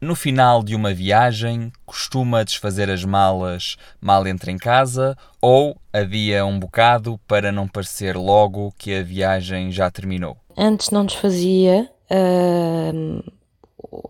no final de uma viagem, costuma desfazer as malas mal entra em casa ou adia um bocado para não parecer logo que a viagem já terminou? Antes não desfazia uh,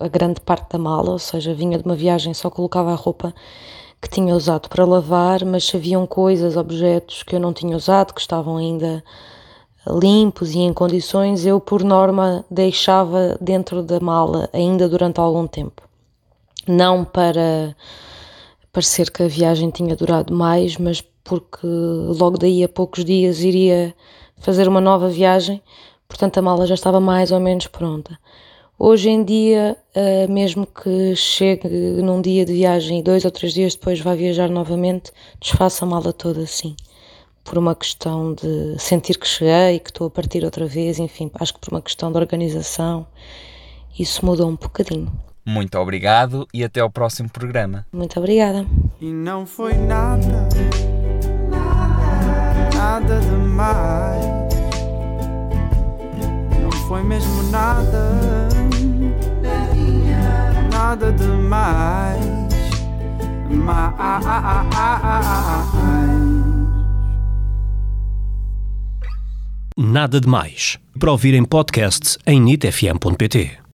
a grande parte da mala, ou seja, vinha de uma viagem só colocava a roupa que tinha usado para lavar, mas haviam coisas, objetos que eu não tinha usado, que estavam ainda limpos e em condições, eu por norma deixava dentro da mala ainda durante algum tempo. Não para parecer que a viagem tinha durado mais, mas porque logo daí a poucos dias iria fazer uma nova viagem, portanto a mala já estava mais ou menos pronta. Hoje em dia, eh, mesmo que chegue num dia de viagem e dois ou três dias depois vá viajar novamente, desfaço a mala toda assim por uma questão de sentir que cheguei, que estou a partir outra vez, enfim, acho que por uma questão de organização, isso mudou um bocadinho. Muito obrigado e até ao próximo programa. Muito obrigada. E não foi nada, nada, nada demais. Não foi mesmo nada, nada demais. Mais. Nada de mais. Para ouvir em podcast em nitfm.pt.